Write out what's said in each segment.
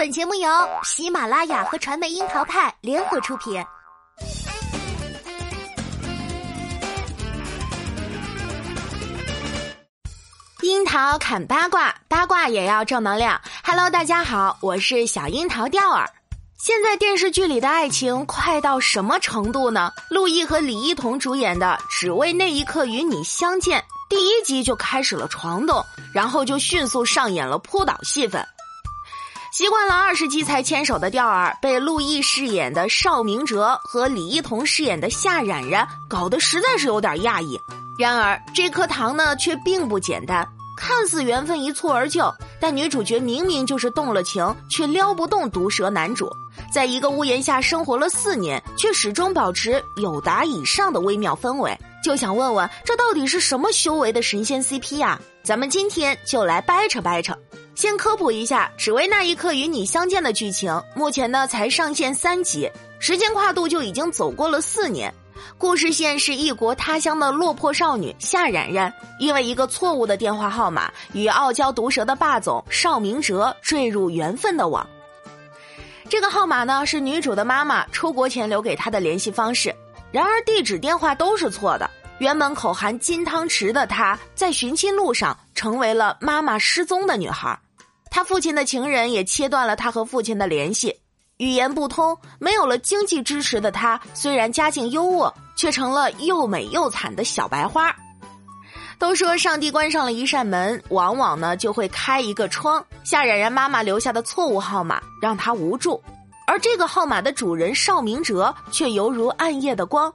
本节目由喜马拉雅和传媒樱桃派联合出品。樱桃砍八卦，八卦也要正能量。Hello，大家好，我是小樱桃钓儿。现在电视剧里的爱情快到什么程度呢？陆毅和李一桐主演的《只为那一刻与你相见》第一集就开始了床动，然后就迅速上演了扑倒戏份。习惯了二十集才牵手的钓儿，被陆毅饰演的邵明哲和李一桐饰演的夏冉冉搞得实在是有点讶异。然而这颗糖呢，却并不简单。看似缘分一蹴而就，但女主角明明就是动了情，却撩不动毒舌男主。在一个屋檐下生活了四年，却始终保持有达以上的微妙氛围。就想问问，这到底是什么修为的神仙 CP 啊？咱们今天就来掰扯掰扯。先科普一下，只为那一刻与你相见的剧情，目前呢才上线三集，时间跨度就已经走过了四年。故事线是异国他乡的落魄少女夏冉冉，因为一个错误的电话号码，与傲娇毒舌的霸总邵明哲坠入缘分的网。这个号码呢是女主的妈妈出国前留给她的联系方式，然而地址电话都是错的。原本口含金汤匙的她，在寻亲路上成为了妈妈失踪的女孩。他父亲的情人也切断了他和父亲的联系。语言不通，没有了经济支持的他，虽然家境优渥，却成了又美又惨的小白花。都说上帝关上了一扇门，往往呢就会开一个窗。夏冉冉妈妈留下的错误号码让她无助，而这个号码的主人邵明哲却犹如暗夜的光。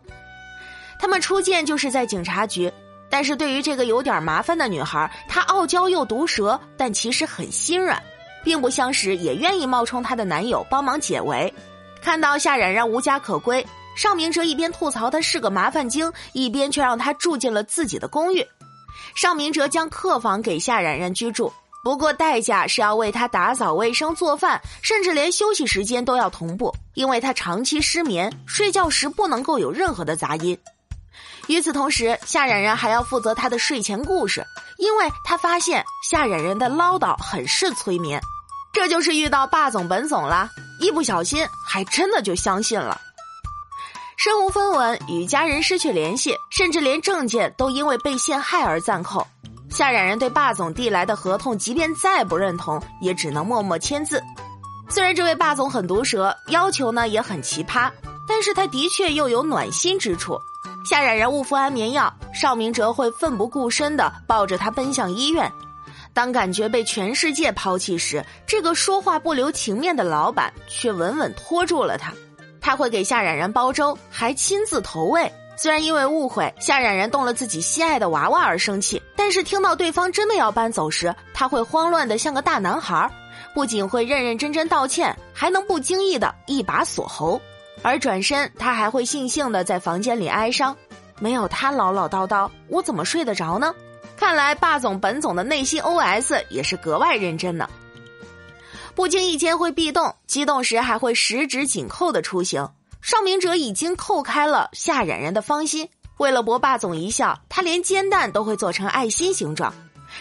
他们初见就是在警察局，但是对于这个有点麻烦的女孩，她傲娇又毒舌，但其实很心软。并不相识，也愿意冒充她的男友帮忙解围。看到夏冉冉无家可归，尚明哲一边吐槽她是个麻烦精，一边却让她住进了自己的公寓。尚明哲将客房给夏冉冉居住，不过代价是要为她打扫卫生、做饭，甚至连休息时间都要同步，因为她长期失眠，睡觉时不能够有任何的杂音。与此同时，夏冉冉还要负责她的睡前故事，因为她发现夏冉冉的唠叨很是催眠。这就是遇到霸总本总了，一不小心还真的就相信了。身无分文，与家人失去联系，甚至连证件都因为被陷害而暂扣。夏冉冉对霸总递来的合同，即便再不认同，也只能默默签字。虽然这位霸总很毒舌，要求呢也很奇葩，但是他的确又有暖心之处。夏冉冉误服安眠药，邵明哲会奋不顾身的抱着她奔向医院。当感觉被全世界抛弃时，这个说话不留情面的老板却稳稳拖住了他。他会给夏冉冉煲粥，还亲自投喂。虽然因为误会夏冉冉动了自己心爱的娃娃而生气，但是听到对方真的要搬走时，他会慌乱的像个大男孩。不仅会认认真真道歉，还能不经意的一把锁喉。而转身，他还会悻悻的在房间里哀伤：没有他唠唠叨叨，我怎么睡得着呢？看来霸总本总的内心 OS 也是格外认真呢。不经意间会壁咚，激动时还会十指紧扣的出行。邵明哲已经扣开了夏冉冉的芳心，为了博霸总一笑，他连煎蛋都会做成爱心形状，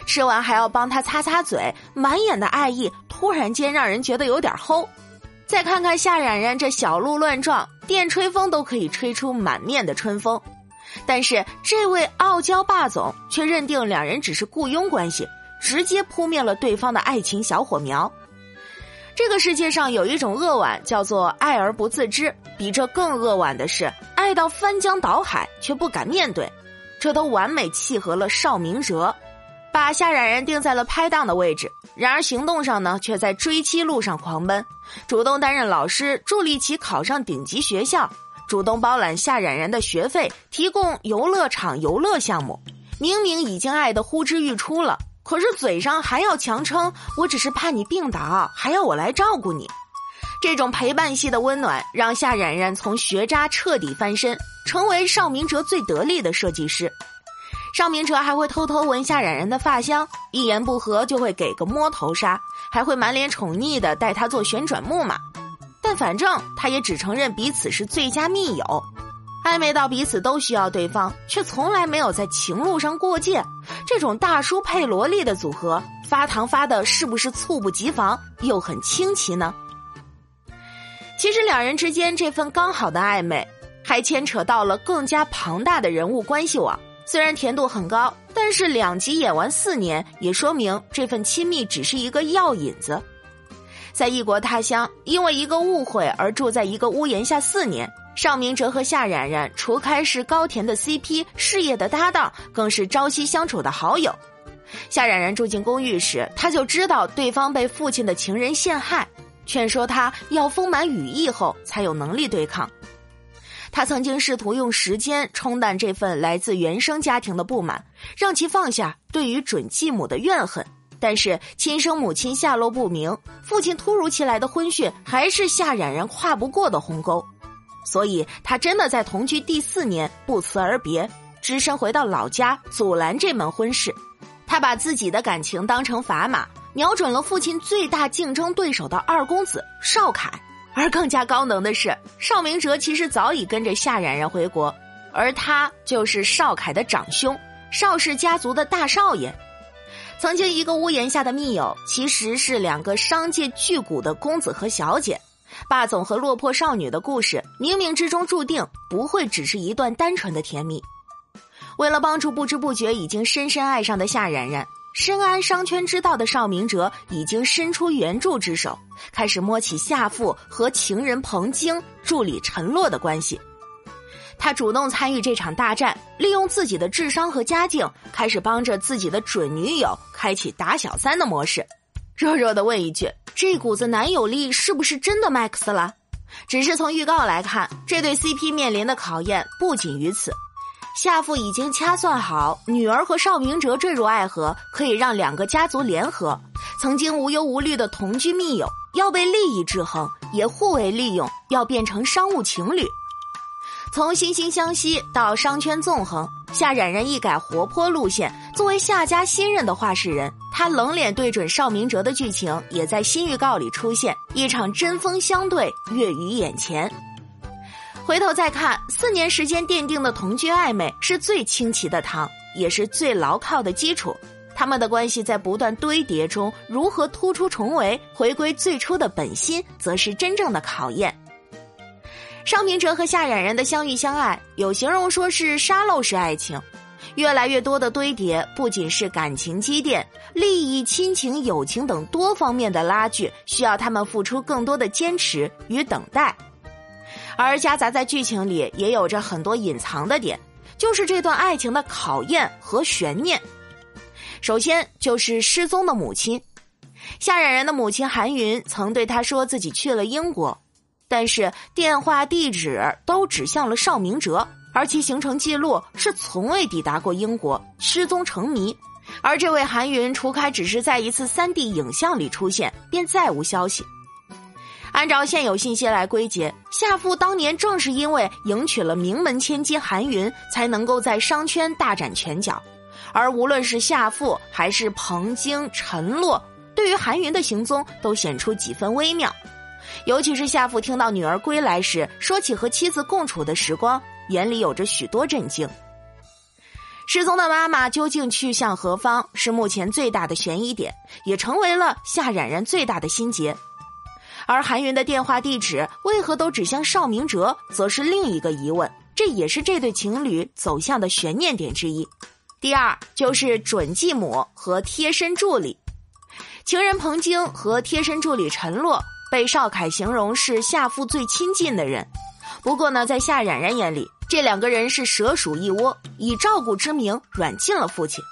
吃完还要帮他擦擦嘴，满眼的爱意，突然间让人觉得有点齁。再看看夏冉冉这小鹿乱撞，电吹风都可以吹出满面的春风。但是这位傲娇霸总却认定两人只是雇佣关系，直接扑灭了对方的爱情小火苗。这个世界上有一种扼腕叫做爱而不自知，比这更扼腕的是爱到翻江倒海却不敢面对。这都完美契合了邵明哲，把夏冉冉定在了拍档的位置，然而行动上呢却在追妻路上狂奔，主动担任老师，助力其考上顶级学校。主动包揽夏冉冉的学费，提供游乐场游乐项目，明明已经爱得呼之欲出了，可是嘴上还要强撑，我只是怕你病倒，还要我来照顾你。这种陪伴系的温暖，让夏冉冉从学渣彻底翻身，成为邵明哲最得力的设计师。尚明哲还会偷偷闻夏冉冉的发香，一言不合就会给个摸头杀，还会满脸宠溺的带她做旋转木马。但反正他也只承认彼此是最佳密友，暧昧到彼此都需要对方，却从来没有在情路上过界。这种大叔配萝莉的组合，发糖发的是不是猝不及防，又很清奇呢？其实两人之间这份刚好的暧昧，还牵扯到了更加庞大的人物关系网。虽然甜度很高，但是两集演完四年，也说明这份亲密只是一个药引子。在异国他乡，因为一个误会而住在一个屋檐下四年，邵明哲和夏冉冉除开是高甜的 CP，事业的搭档，更是朝夕相处的好友。夏冉冉住进公寓时，他就知道对方被父亲的情人陷害。劝说他要丰满羽翼后才有能力对抗。他曾经试图用时间冲淡这份来自原生家庭的不满，让其放下对于准继母的怨恨。但是亲生母亲下落不明，父亲突如其来的婚讯还是夏冉冉跨不过的鸿沟。所以他真的在同居第四年不辞而别，只身回到老家阻拦这门婚事。他把自己的感情当成砝码。瞄准了父亲最大竞争对手的二公子邵凯，而更加高能的是，邵明哲其实早已跟着夏冉冉回国，而他就是邵凯的长兄，邵氏家族的大少爷。曾经一个屋檐下的密友，其实是两个商界巨贾的公子和小姐。霸总和落魄少女的故事，冥冥之中注定不会只是一段单纯的甜蜜。为了帮助不知不觉已经深深爱上的夏冉冉。深谙商圈之道的邵明哲已经伸出援助之手，开始摸起夏父和情人彭京、助理陈洛的关系。他主动参与这场大战，利用自己的智商和家境，开始帮着自己的准女友开启打小三的模式。弱弱的问一句：这股子男友力是不是真的 max 了？只是从预告来看，这对 CP 面临的考验不仅于此。夏父已经掐算好，女儿和邵明哲坠入爱河，可以让两个家族联合。曾经无忧无虑的同居密友，要被利益制衡，也互为利用，要变成商务情侣。从惺惺相惜到商圈纵横，夏冉冉一改活泼路线，作为夏家新任的话事人，她冷脸对准邵明哲的剧情，也在新预告里出现，一场针锋相对跃于眼前。回头再看，四年时间奠定的同居暧昧是最清奇的汤，也是最牢靠的基础。他们的关系在不断堆叠中，如何突出重围，回归最初的本心，则是真正的考验。商明哲和夏冉冉的相遇相爱，有形容说是沙漏式爱情，越来越多的堆叠，不仅是感情积淀、利益、亲情、友情等多方面的拉锯，需要他们付出更多的坚持与等待。而夹杂在剧情里也有着很多隐藏的点，就是这段爱情的考验和悬念。首先就是失踪的母亲，夏冉冉的母亲韩云曾对他说自己去了英国，但是电话地址都指向了邵明哲，而其行程记录是从未抵达过英国，失踪成谜。而这位韩云除开只是在一次三 D 影像里出现，便再无消息。按照现有信息来归结，夏父当年正是因为迎娶了名门千金韩云，才能够在商圈大展拳脚。而无论是夏父还是彭京、陈洛，对于韩云的行踪都显出几分微妙。尤其是夏父听到女儿归来时，说起和妻子共处的时光，眼里有着许多震惊。失踪的妈妈究竟去向何方，是目前最大的悬疑点，也成为了夏冉冉最大的心结。而韩云的电话地址为何都指向邵明哲，则是另一个疑问，这也是这对情侣走向的悬念点之一。第二就是准继母和贴身助理，情人彭晶和贴身助理陈洛被邵凯形容是夏父最亲近的人。不过呢，在夏冉冉眼里，这两个人是蛇鼠一窝，以照顾之名软禁了父亲。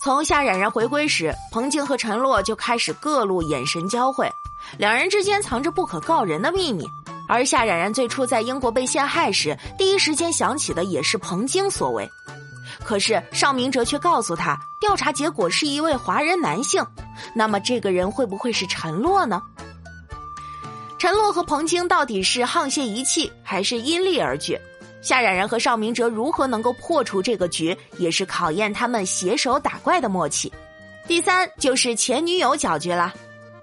从夏冉冉回归时，彭京和陈洛就开始各路眼神交汇。两人之间藏着不可告人的秘密，而夏冉冉最初在英国被陷害时，第一时间想起的也是彭京所为。可是邵明哲却告诉他，调查结果是一位华人男性。那么这个人会不会是陈洛呢？陈洛和彭京到底是沆瀣一气，还是因利而聚？夏冉冉和邵明哲如何能够破除这个局，也是考验他们携手打怪的默契。第三就是前女友搅局了。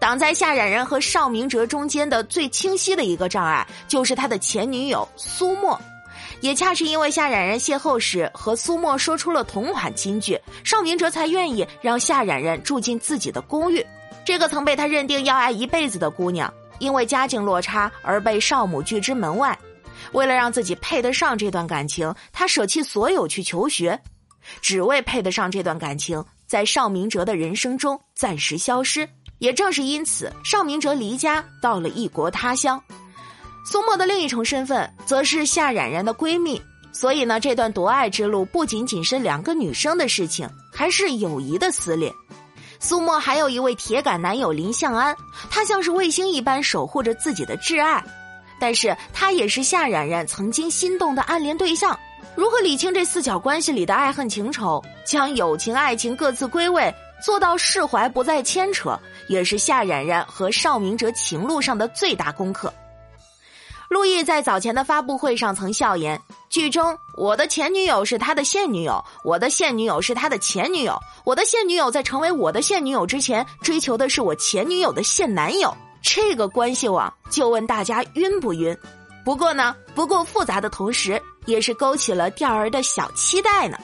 挡在夏冉冉和邵明哲中间的最清晰的一个障碍，就是他的前女友苏沫。也恰是因为夏冉冉邂逅时和苏沫说出了同款金句，邵明哲才愿意让夏冉冉住进自己的公寓。这个曾被他认定要爱一辈子的姑娘，因为家境落差而被少母拒之门外。为了让自己配得上这段感情，他舍弃所有去求学，只为配得上这段感情，在邵明哲的人生中暂时消失。也正是因此，邵明哲离家到了异国他乡。苏沫的另一重身份则是夏冉冉的闺蜜，所以呢，这段夺爱之路不仅仅是两个女生的事情，还是友谊的撕裂。苏沫还有一位铁杆男友林向安，他像是卫星一般守护着自己的挚爱，但是他也是夏冉冉曾经心动的暗恋对象。如何理清这四角关系里的爱恨情仇，将友情爱情各自归位？做到释怀不再牵扯，也是夏冉冉和邵明哲情路上的最大功课。陆毅在早前的发布会上曾笑言：“剧中我的前女友是他的现女友，我的现女友是他的前女友，我的现女友在成为我的现女友之前，追求的是我前女友的现男友。这个关系网，就问大家晕不晕？不过呢，不够复杂的同时，也是勾起了钓儿的小期待呢。”